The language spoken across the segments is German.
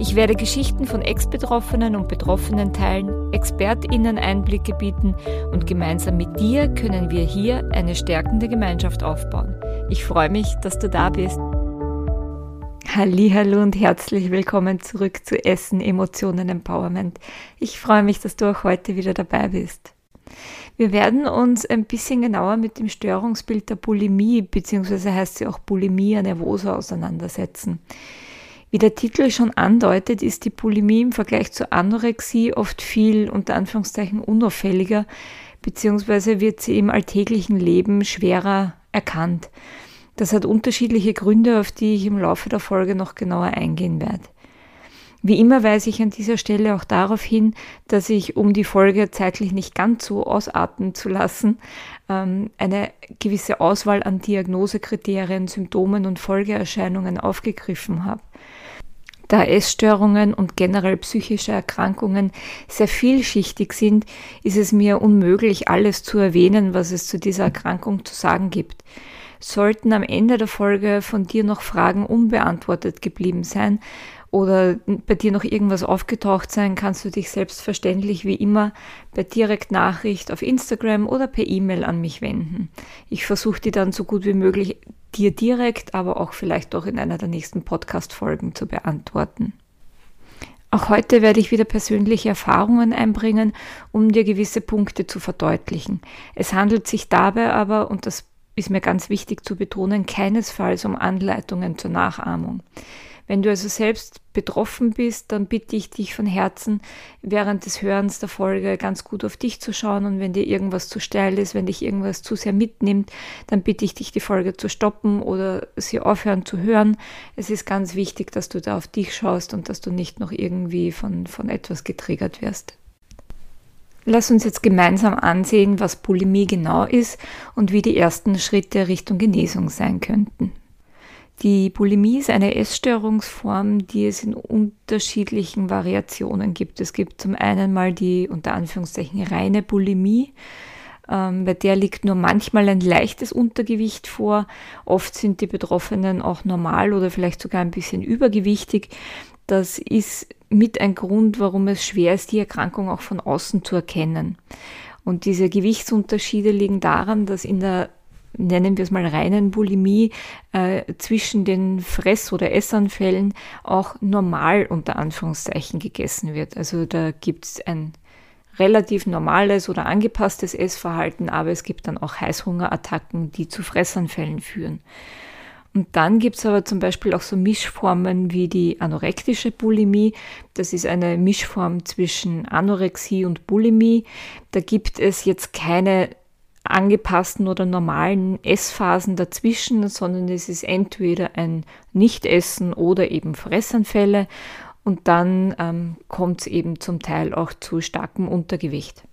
Ich werde Geschichten von Ex-Betroffenen und Betroffenen teilen, ExpertInnen Einblicke bieten und gemeinsam mit dir können wir hier eine stärkende Gemeinschaft aufbauen. Ich freue mich, dass du da bist. Hallo und herzlich willkommen zurück zu Essen, Emotionen, Empowerment. Ich freue mich, dass du auch heute wieder dabei bist. Wir werden uns ein bisschen genauer mit dem Störungsbild der Bulimie, beziehungsweise heißt sie auch Bulimia nervosa, auseinandersetzen. Wie der Titel schon andeutet, ist die Bulimie im Vergleich zur Anorexie oft viel unter Anführungszeichen unauffälliger, beziehungsweise wird sie im alltäglichen Leben schwerer erkannt. Das hat unterschiedliche Gründe, auf die ich im Laufe der Folge noch genauer eingehen werde. Wie immer weise ich an dieser Stelle auch darauf hin, dass ich, um die Folge zeitlich nicht ganz so ausarten zu lassen, ähm, eine gewisse Auswahl an Diagnosekriterien, Symptomen und Folgeerscheinungen aufgegriffen habe. Da Essstörungen und generell psychische Erkrankungen sehr vielschichtig sind, ist es mir unmöglich, alles zu erwähnen, was es zu dieser Erkrankung zu sagen gibt. Sollten am Ende der Folge von dir noch Fragen unbeantwortet geblieben sein, oder bei dir noch irgendwas aufgetaucht sein, kannst du dich selbstverständlich wie immer per Direktnachricht auf Instagram oder per E-Mail an mich wenden. Ich versuche die dann so gut wie möglich dir direkt, aber auch vielleicht auch in einer der nächsten Podcast-Folgen zu beantworten. Auch heute werde ich wieder persönliche Erfahrungen einbringen, um dir gewisse Punkte zu verdeutlichen. Es handelt sich dabei aber, und das ist mir ganz wichtig zu betonen, keinesfalls um Anleitungen zur Nachahmung. Wenn du also selbst betroffen bist, dann bitte ich dich von Herzen, während des Hörens der Folge ganz gut auf dich zu schauen und wenn dir irgendwas zu steil ist, wenn dich irgendwas zu sehr mitnimmt, dann bitte ich dich, die Folge zu stoppen oder sie aufhören zu hören. Es ist ganz wichtig, dass du da auf dich schaust und dass du nicht noch irgendwie von, von etwas getriggert wirst. Lass uns jetzt gemeinsam ansehen, was Bulimie genau ist und wie die ersten Schritte Richtung Genesung sein könnten. Die Bulimie ist eine Essstörungsform, die es in unterschiedlichen Variationen gibt. Es gibt zum einen mal die unter Anführungszeichen reine Bulimie. Ähm, bei der liegt nur manchmal ein leichtes Untergewicht vor. Oft sind die Betroffenen auch normal oder vielleicht sogar ein bisschen übergewichtig. Das ist mit ein Grund, warum es schwer ist, die Erkrankung auch von außen zu erkennen. Und diese Gewichtsunterschiede liegen daran, dass in der nennen wir es mal reinen Bulimie, äh, zwischen den Fress- oder Essanfällen auch normal unter Anführungszeichen gegessen wird. Also da gibt es ein relativ normales oder angepasstes Essverhalten, aber es gibt dann auch Heißhungerattacken, die zu Fressanfällen führen. Und dann gibt es aber zum Beispiel auch so Mischformen wie die anorektische Bulimie. Das ist eine Mischform zwischen Anorexie und Bulimie. Da gibt es jetzt keine angepassten oder normalen Essphasen dazwischen, sondern es ist entweder ein Nichtessen oder eben Fressanfälle und dann ähm, kommt es eben zum Teil auch zu starkem Untergewicht.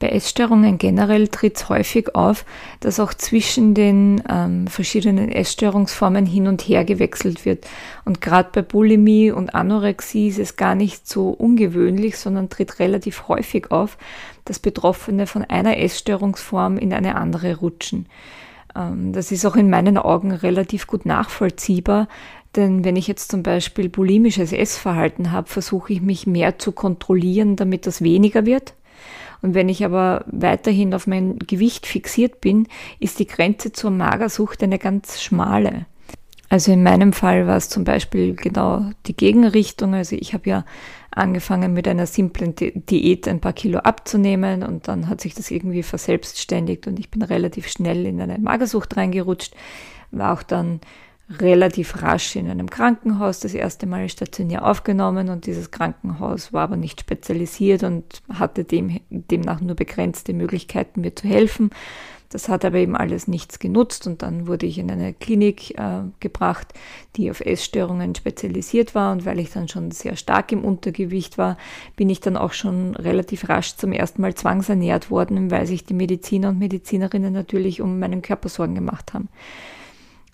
Bei Essstörungen generell tritt es häufig auf, dass auch zwischen den ähm, verschiedenen Essstörungsformen hin und her gewechselt wird. Und gerade bei Bulimie und Anorexie ist es gar nicht so ungewöhnlich, sondern tritt relativ häufig auf, dass Betroffene von einer Essstörungsform in eine andere rutschen. Ähm, das ist auch in meinen Augen relativ gut nachvollziehbar, denn wenn ich jetzt zum Beispiel bulimisches Essverhalten habe, versuche ich mich mehr zu kontrollieren, damit das weniger wird und wenn ich aber weiterhin auf mein Gewicht fixiert bin, ist die Grenze zur Magersucht eine ganz schmale. Also in meinem Fall war es zum Beispiel genau die Gegenrichtung. Also ich habe ja angefangen mit einer simplen Diät ein paar Kilo abzunehmen und dann hat sich das irgendwie verselbstständigt und ich bin relativ schnell in eine Magersucht reingerutscht, war auch dann relativ rasch in einem Krankenhaus das erste Mal stationär aufgenommen und dieses Krankenhaus war aber nicht spezialisiert und hatte dem, demnach nur begrenzte Möglichkeiten, mir zu helfen. Das hat aber eben alles nichts genutzt und dann wurde ich in eine Klinik äh, gebracht, die auf Essstörungen spezialisiert war und weil ich dann schon sehr stark im Untergewicht war, bin ich dann auch schon relativ rasch zum ersten Mal zwangsernährt worden, weil sich die Mediziner und Medizinerinnen natürlich um meinen Körper Sorgen gemacht haben.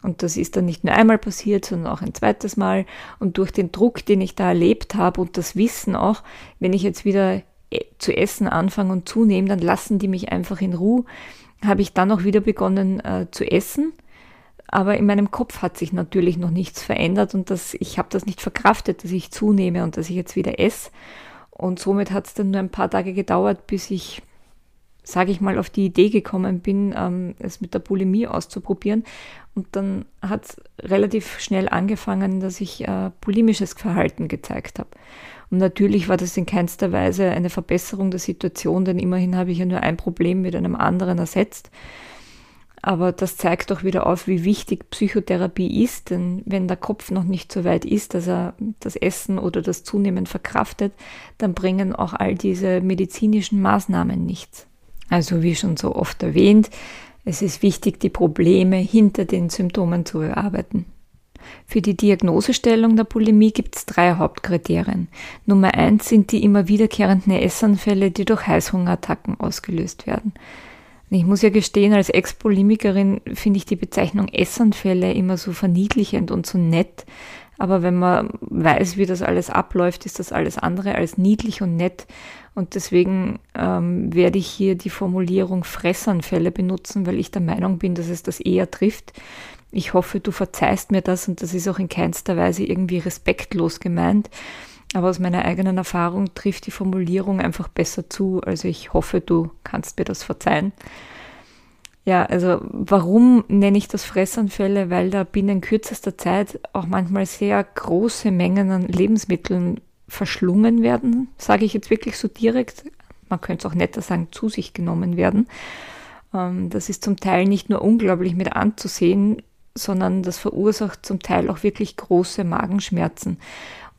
Und das ist dann nicht nur einmal passiert, sondern auch ein zweites Mal. Und durch den Druck, den ich da erlebt habe und das Wissen auch, wenn ich jetzt wieder äh, zu essen anfange und zunehme, dann lassen die mich einfach in Ruhe habe ich dann auch wieder begonnen äh, zu essen. Aber in meinem Kopf hat sich natürlich noch nichts verändert und das, ich habe das nicht verkraftet, dass ich zunehme und dass ich jetzt wieder esse. Und somit hat es dann nur ein paar Tage gedauert, bis ich, sage ich mal, auf die Idee gekommen bin, ähm, es mit der Bulimie auszuprobieren. Und dann hat es relativ schnell angefangen, dass ich äh, bulimisches Verhalten gezeigt habe. Und natürlich war das in keinster Weise eine Verbesserung der Situation, denn immerhin habe ich ja nur ein Problem mit einem anderen ersetzt. Aber das zeigt doch wieder auf, wie wichtig Psychotherapie ist, denn wenn der Kopf noch nicht so weit ist, dass er das Essen oder das Zunehmen verkraftet, dann bringen auch all diese medizinischen Maßnahmen nichts. Also wie schon so oft erwähnt, es ist wichtig, die Probleme hinter den Symptomen zu bearbeiten. Für die Diagnosestellung der Bulimie gibt es drei Hauptkriterien. Nummer eins sind die immer wiederkehrenden Essanfälle, die durch Heißhungerattacken ausgelöst werden. Ich muss ja gestehen, als Ex-Polemikerin finde ich die Bezeichnung Essanfälle immer so verniedlichend und so nett. Aber wenn man weiß, wie das alles abläuft, ist das alles andere als niedlich und nett. Und deswegen ähm, werde ich hier die Formulierung Fressanfälle benutzen, weil ich der Meinung bin, dass es das eher trifft. Ich hoffe, du verzeihst mir das und das ist auch in keinster Weise irgendwie respektlos gemeint. Aber aus meiner eigenen Erfahrung trifft die Formulierung einfach besser zu. Also ich hoffe, du kannst mir das verzeihen. Ja, also warum nenne ich das Fressanfälle? Weil da binnen kürzester Zeit auch manchmal sehr große Mengen an Lebensmitteln verschlungen werden, sage ich jetzt wirklich so direkt. Man könnte es auch netter sagen, zu sich genommen werden. Ähm, das ist zum Teil nicht nur unglaublich mit anzusehen, sondern das verursacht zum Teil auch wirklich große Magenschmerzen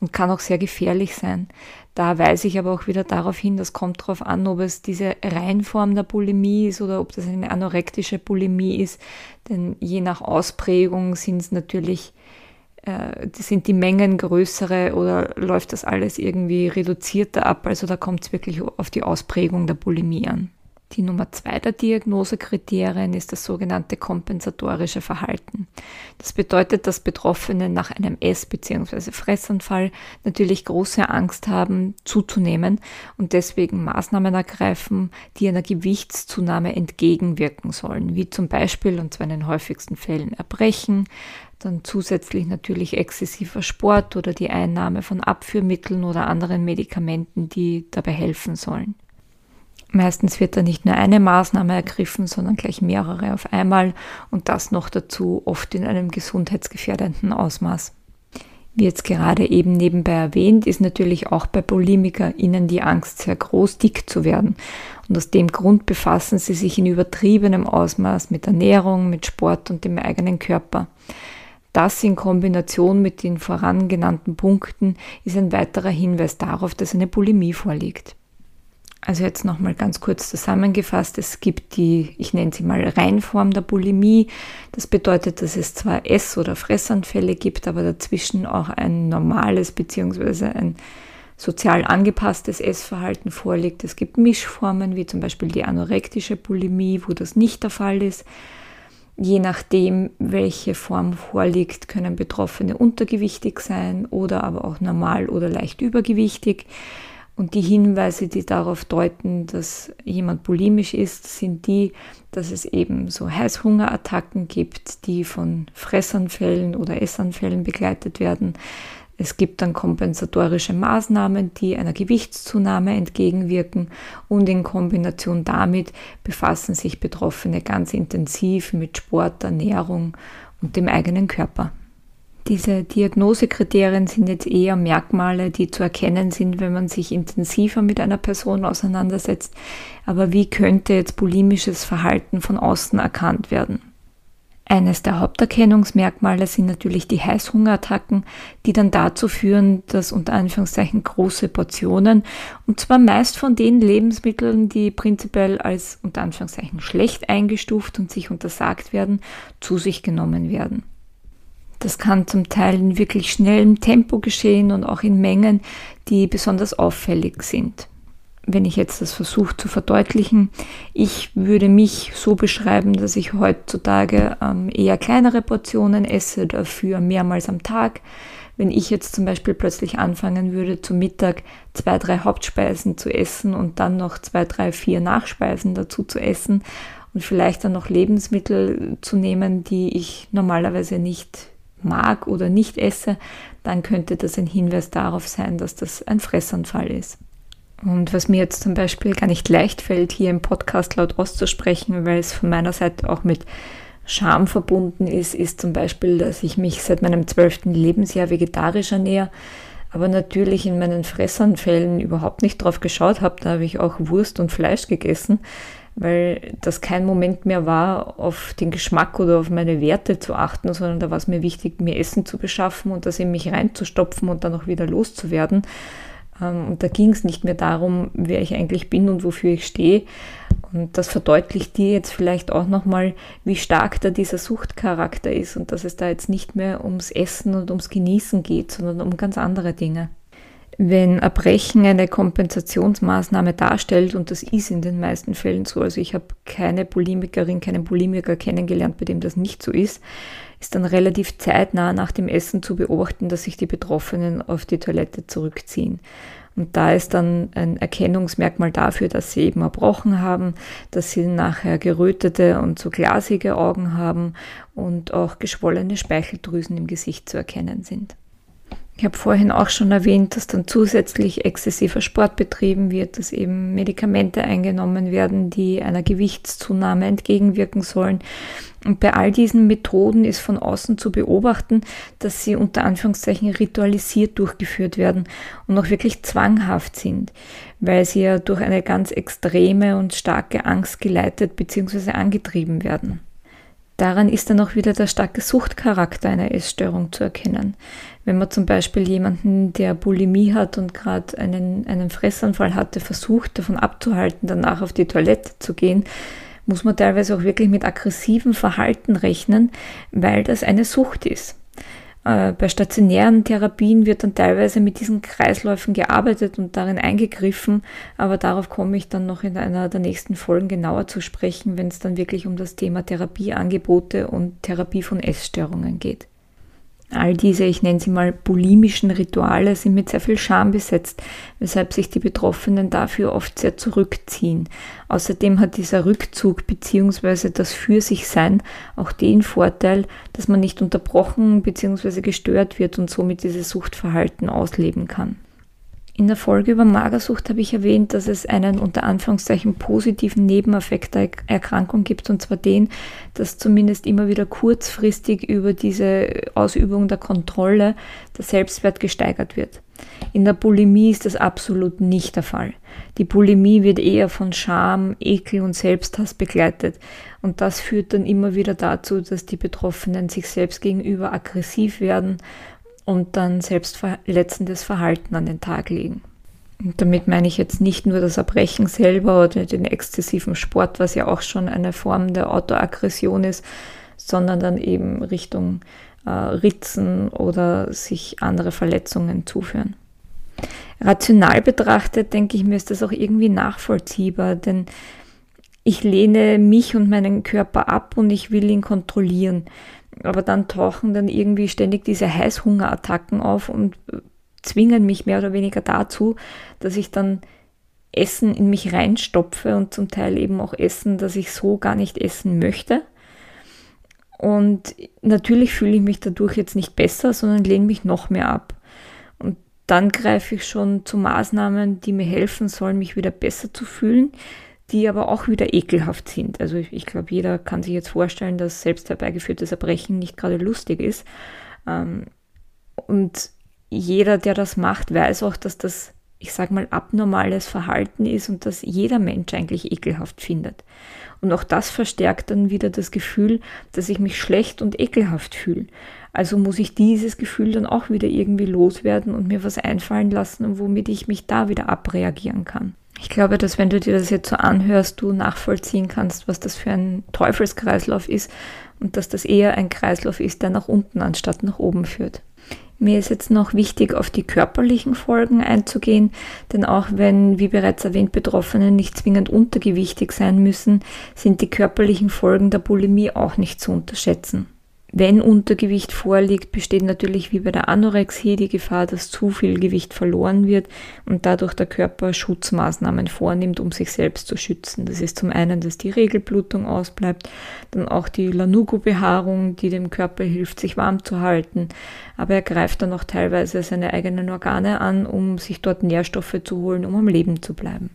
und kann auch sehr gefährlich sein. Da weise ich aber auch wieder darauf hin, das kommt darauf an, ob es diese Reinform der Bulimie ist oder ob das eine anorektische Bulimie ist. Denn je nach Ausprägung sind es natürlich, äh, sind die Mengen größere oder läuft das alles irgendwie reduzierter ab. Also da kommt es wirklich auf die Ausprägung der Bulimie an. Die Nummer zwei der Diagnosekriterien ist das sogenannte kompensatorische Verhalten. Das bedeutet, dass Betroffene nach einem Ess- bzw. Fressanfall natürlich große Angst haben, zuzunehmen und deswegen Maßnahmen ergreifen, die einer Gewichtszunahme entgegenwirken sollen, wie zum Beispiel, und zwar in den häufigsten Fällen, Erbrechen, dann zusätzlich natürlich exzessiver Sport oder die Einnahme von Abführmitteln oder anderen Medikamenten, die dabei helfen sollen. Meistens wird da nicht nur eine Maßnahme ergriffen, sondern gleich mehrere auf einmal und das noch dazu oft in einem gesundheitsgefährdenden Ausmaß. Wie jetzt gerade eben nebenbei erwähnt, ist natürlich auch bei BulimikerInnen die Angst sehr groß, dick zu werden. Und aus dem Grund befassen sie sich in übertriebenem Ausmaß mit Ernährung, mit Sport und dem eigenen Körper. Das in Kombination mit den vorangenannten Punkten ist ein weiterer Hinweis darauf, dass eine Bulimie vorliegt. Also jetzt nochmal ganz kurz zusammengefasst. Es gibt die, ich nenne sie mal Reinform der Bulimie. Das bedeutet, dass es zwar Ess- oder Fressanfälle gibt, aber dazwischen auch ein normales bzw. ein sozial angepasstes Essverhalten vorliegt. Es gibt Mischformen, wie zum Beispiel die anorektische Bulimie, wo das nicht der Fall ist. Je nachdem, welche Form vorliegt, können Betroffene untergewichtig sein oder aber auch normal oder leicht übergewichtig. Und die Hinweise, die darauf deuten, dass jemand bulimisch ist, sind die, dass es eben so Heißhungerattacken gibt, die von Fressanfällen oder Essanfällen begleitet werden. Es gibt dann kompensatorische Maßnahmen, die einer Gewichtszunahme entgegenwirken und in Kombination damit befassen sich Betroffene ganz intensiv mit Sport, Ernährung und dem eigenen Körper. Diese Diagnosekriterien sind jetzt eher Merkmale, die zu erkennen sind, wenn man sich intensiver mit einer Person auseinandersetzt. Aber wie könnte jetzt bulimisches Verhalten von außen erkannt werden? Eines der Haupterkennungsmerkmale sind natürlich die Heißhungerattacken, die dann dazu führen, dass unter Anführungszeichen große Portionen, und zwar meist von den Lebensmitteln, die prinzipiell als unter Anführungszeichen schlecht eingestuft und sich untersagt werden, zu sich genommen werden. Das kann zum Teil in wirklich schnellem Tempo geschehen und auch in Mengen, die besonders auffällig sind wenn ich jetzt das versuche zu verdeutlichen, ich würde mich so beschreiben, dass ich heutzutage ähm, eher kleinere Portionen esse, dafür mehrmals am Tag. Wenn ich jetzt zum Beispiel plötzlich anfangen würde, zum Mittag zwei, drei Hauptspeisen zu essen und dann noch zwei, drei, vier Nachspeisen dazu zu essen und vielleicht dann noch Lebensmittel zu nehmen, die ich normalerweise nicht mag oder nicht esse, dann könnte das ein Hinweis darauf sein, dass das ein Fressanfall ist. Und was mir jetzt zum Beispiel gar nicht leicht fällt, hier im Podcast laut auszusprechen, weil es von meiner Seite auch mit Scham verbunden ist, ist zum Beispiel, dass ich mich seit meinem zwölften Lebensjahr vegetarisch ernähre, aber natürlich in meinen Fressanfällen überhaupt nicht drauf geschaut habe. Da habe ich auch Wurst und Fleisch gegessen, weil das kein Moment mehr war, auf den Geschmack oder auf meine Werte zu achten, sondern da war es mir wichtig, mir Essen zu beschaffen und das in mich reinzustopfen und dann auch wieder loszuwerden. Ähm, und da ging es nicht mehr darum, wer ich eigentlich bin und wofür ich stehe. Und das verdeutlicht dir jetzt vielleicht auch nochmal, wie stark da dieser Suchtcharakter ist und dass es da jetzt nicht mehr ums Essen und ums Genießen geht, sondern um ganz andere Dinge. Wenn Erbrechen eine Kompensationsmaßnahme darstellt, und das ist in den meisten Fällen so, also ich habe keine Bulimikerin, keinen Bulimiker kennengelernt, bei dem das nicht so ist, ist dann relativ zeitnah nach dem Essen zu beobachten, dass sich die Betroffenen auf die Toilette zurückziehen. Und da ist dann ein Erkennungsmerkmal dafür, dass sie eben erbrochen haben, dass sie nachher gerötete und so glasige Augen haben und auch geschwollene Speicheldrüsen im Gesicht zu erkennen sind. Ich habe vorhin auch schon erwähnt, dass dann zusätzlich exzessiver Sport betrieben wird, dass eben Medikamente eingenommen werden, die einer Gewichtszunahme entgegenwirken sollen. Und bei all diesen Methoden ist von außen zu beobachten, dass sie unter Anführungszeichen ritualisiert durchgeführt werden und auch wirklich zwanghaft sind, weil sie ja durch eine ganz extreme und starke Angst geleitet bzw. angetrieben werden. Daran ist dann auch wieder der starke Suchtcharakter einer Essstörung zu erkennen. Wenn man zum Beispiel jemanden, der Bulimie hat und gerade einen, einen Fressanfall hatte, versucht davon abzuhalten, danach auf die Toilette zu gehen, muss man teilweise auch wirklich mit aggressivem Verhalten rechnen, weil das eine Sucht ist. Äh, bei stationären Therapien wird dann teilweise mit diesen Kreisläufen gearbeitet und darin eingegriffen, aber darauf komme ich dann noch in einer der nächsten Folgen genauer zu sprechen, wenn es dann wirklich um das Thema Therapieangebote und Therapie von Essstörungen geht. All diese, ich nenne sie mal bulimischen Rituale, sind mit sehr viel Scham besetzt, weshalb sich die Betroffenen dafür oft sehr zurückziehen. Außerdem hat dieser Rückzug bzw. das Für sich Sein auch den Vorteil, dass man nicht unterbrochen bzw. gestört wird und somit dieses Suchtverhalten ausleben kann. In der Folge über Magersucht habe ich erwähnt, dass es einen unter Anführungszeichen positiven Nebeneffekt der Erkrankung gibt, und zwar den, dass zumindest immer wieder kurzfristig über diese Ausübung der Kontrolle der Selbstwert gesteigert wird. In der Bulimie ist das absolut nicht der Fall. Die Bulimie wird eher von Scham, Ekel und Selbsthass begleitet. Und das führt dann immer wieder dazu, dass die Betroffenen sich selbst gegenüber aggressiv werden und dann selbstverletzendes Verhalten an den Tag legen. Und damit meine ich jetzt nicht nur das Erbrechen selber oder den exzessiven Sport, was ja auch schon eine Form der Autoaggression ist, sondern dann eben Richtung äh, Ritzen oder sich andere Verletzungen zuführen. Rational betrachtet, denke ich mir, ist das auch irgendwie nachvollziehbar, denn ich lehne mich und meinen Körper ab und ich will ihn kontrollieren aber dann tauchen dann irgendwie ständig diese Heißhungerattacken auf und zwingen mich mehr oder weniger dazu, dass ich dann Essen in mich reinstopfe und zum Teil eben auch Essen, das ich so gar nicht essen möchte. Und natürlich fühle ich mich dadurch jetzt nicht besser, sondern lehne mich noch mehr ab. Und dann greife ich schon zu Maßnahmen, die mir helfen sollen, mich wieder besser zu fühlen, die aber auch wieder ekelhaft sind. Also ich, ich glaube, jeder kann sich jetzt vorstellen, dass selbst herbeigeführtes Erbrechen nicht gerade lustig ist. Ähm, und jeder, der das macht, weiß auch, dass das ich sage mal, abnormales Verhalten ist und das jeder Mensch eigentlich ekelhaft findet. Und auch das verstärkt dann wieder das Gefühl, dass ich mich schlecht und ekelhaft fühle. Also muss ich dieses Gefühl dann auch wieder irgendwie loswerden und mir was einfallen lassen, womit ich mich da wieder abreagieren kann. Ich glaube, dass wenn du dir das jetzt so anhörst, du nachvollziehen kannst, was das für ein Teufelskreislauf ist und dass das eher ein Kreislauf ist, der nach unten anstatt nach oben führt. Mir ist jetzt noch wichtig, auf die körperlichen Folgen einzugehen, denn auch wenn, wie bereits erwähnt, Betroffene nicht zwingend untergewichtig sein müssen, sind die körperlichen Folgen der Bulimie auch nicht zu unterschätzen. Wenn Untergewicht vorliegt, besteht natürlich wie bei der Anorexie die Gefahr, dass zu viel Gewicht verloren wird und dadurch der Körper Schutzmaßnahmen vornimmt, um sich selbst zu schützen. Das ist zum einen, dass die Regelblutung ausbleibt, dann auch die Lanugo-Behaarung, die dem Körper hilft, sich warm zu halten. Aber er greift dann auch teilweise seine eigenen Organe an, um sich dort Nährstoffe zu holen, um am Leben zu bleiben.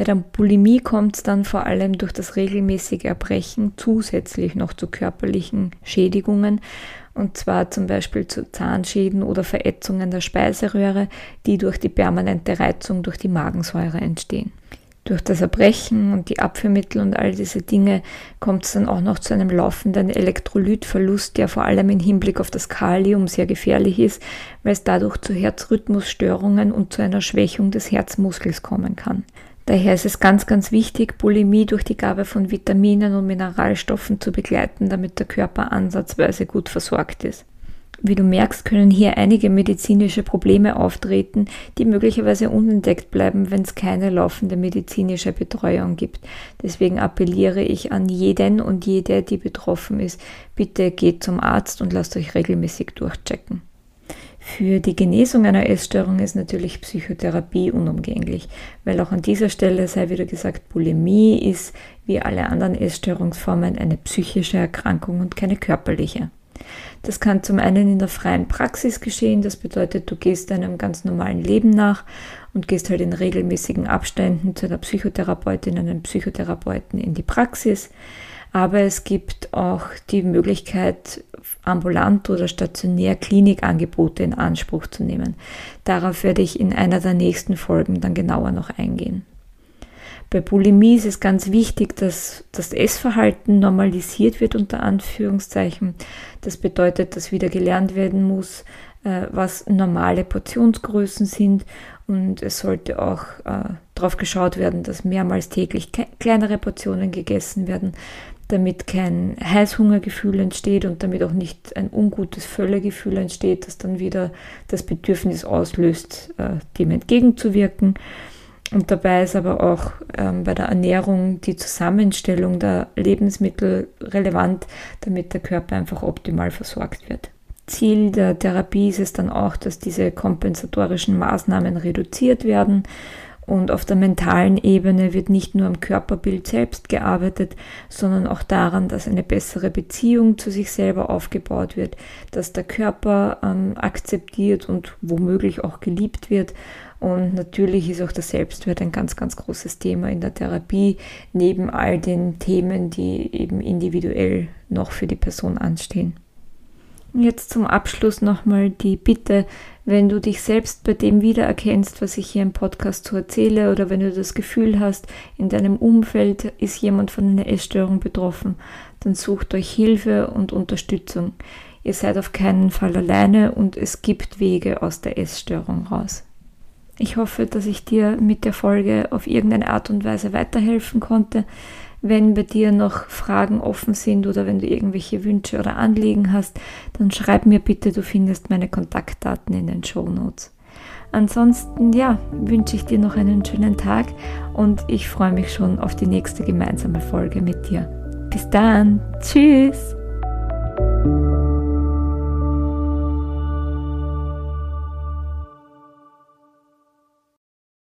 Bei der Bulimie kommt es dann vor allem durch das regelmäßige Erbrechen zusätzlich noch zu körperlichen Schädigungen, und zwar zum Beispiel zu Zahnschäden oder Verätzungen der Speiseröhre, die durch die permanente Reizung durch die Magensäure entstehen. Durch das Erbrechen und die Abführmittel und all diese Dinge kommt es dann auch noch zu einem laufenden Elektrolytverlust, der vor allem im Hinblick auf das Kalium sehr gefährlich ist, weil es dadurch zu Herzrhythmusstörungen und zu einer Schwächung des Herzmuskels kommen kann. Daher ist es ganz, ganz wichtig, Bulimie durch die Gabe von Vitaminen und Mineralstoffen zu begleiten, damit der Körper ansatzweise gut versorgt ist. Wie du merkst, können hier einige medizinische Probleme auftreten, die möglicherweise unentdeckt bleiben, wenn es keine laufende medizinische Betreuung gibt. Deswegen appelliere ich an jeden und jede, die betroffen ist, bitte geht zum Arzt und lasst euch regelmäßig durchchecken. Für die Genesung einer Essstörung ist natürlich Psychotherapie unumgänglich, weil auch an dieser Stelle sei wieder gesagt, Bulimie ist wie alle anderen Essstörungsformen eine psychische Erkrankung und keine körperliche. Das kann zum einen in der freien Praxis geschehen, das bedeutet, du gehst deinem ganz normalen Leben nach und gehst halt in regelmäßigen Abständen zu einer Psychotherapeutin, einem Psychotherapeuten in die Praxis. Aber es gibt auch die Möglichkeit, ambulant oder stationär Klinikangebote in Anspruch zu nehmen. Darauf werde ich in einer der nächsten Folgen dann genauer noch eingehen. Bei Bulimie ist es ganz wichtig, dass das Essverhalten normalisiert wird unter Anführungszeichen. Das bedeutet, dass wieder gelernt werden muss, äh, was normale Portionsgrößen sind und es sollte auch äh, darauf geschaut werden, dass mehrmals täglich kleinere Portionen gegessen werden, damit kein Heißhungergefühl entsteht und damit auch nicht ein ungutes Völlegefühl entsteht, das dann wieder das Bedürfnis auslöst, äh, dem entgegenzuwirken. Und dabei ist aber auch ähm, bei der Ernährung die Zusammenstellung der Lebensmittel relevant, damit der Körper einfach optimal versorgt wird. Ziel der Therapie ist es dann auch, dass diese kompensatorischen Maßnahmen reduziert werden und auf der mentalen Ebene wird nicht nur am Körperbild selbst gearbeitet, sondern auch daran, dass eine bessere Beziehung zu sich selber aufgebaut wird, dass der Körper ähm, akzeptiert und womöglich auch geliebt wird. Und natürlich ist auch der Selbstwert ein ganz, ganz großes Thema in der Therapie, neben all den Themen, die eben individuell noch für die Person anstehen. Jetzt zum Abschluss nochmal die Bitte, wenn du dich selbst bei dem wiedererkennst, was ich hier im Podcast so erzähle, oder wenn du das Gefühl hast, in deinem Umfeld ist jemand von einer Essstörung betroffen, dann sucht euch Hilfe und Unterstützung. Ihr seid auf keinen Fall alleine und es gibt Wege aus der Essstörung raus. Ich hoffe, dass ich dir mit der Folge auf irgendeine Art und Weise weiterhelfen konnte. Wenn bei dir noch Fragen offen sind oder wenn du irgendwelche Wünsche oder Anliegen hast, dann schreib mir bitte, du findest meine Kontaktdaten in den Show Notes. Ansonsten, ja, wünsche ich dir noch einen schönen Tag und ich freue mich schon auf die nächste gemeinsame Folge mit dir. Bis dann, tschüss!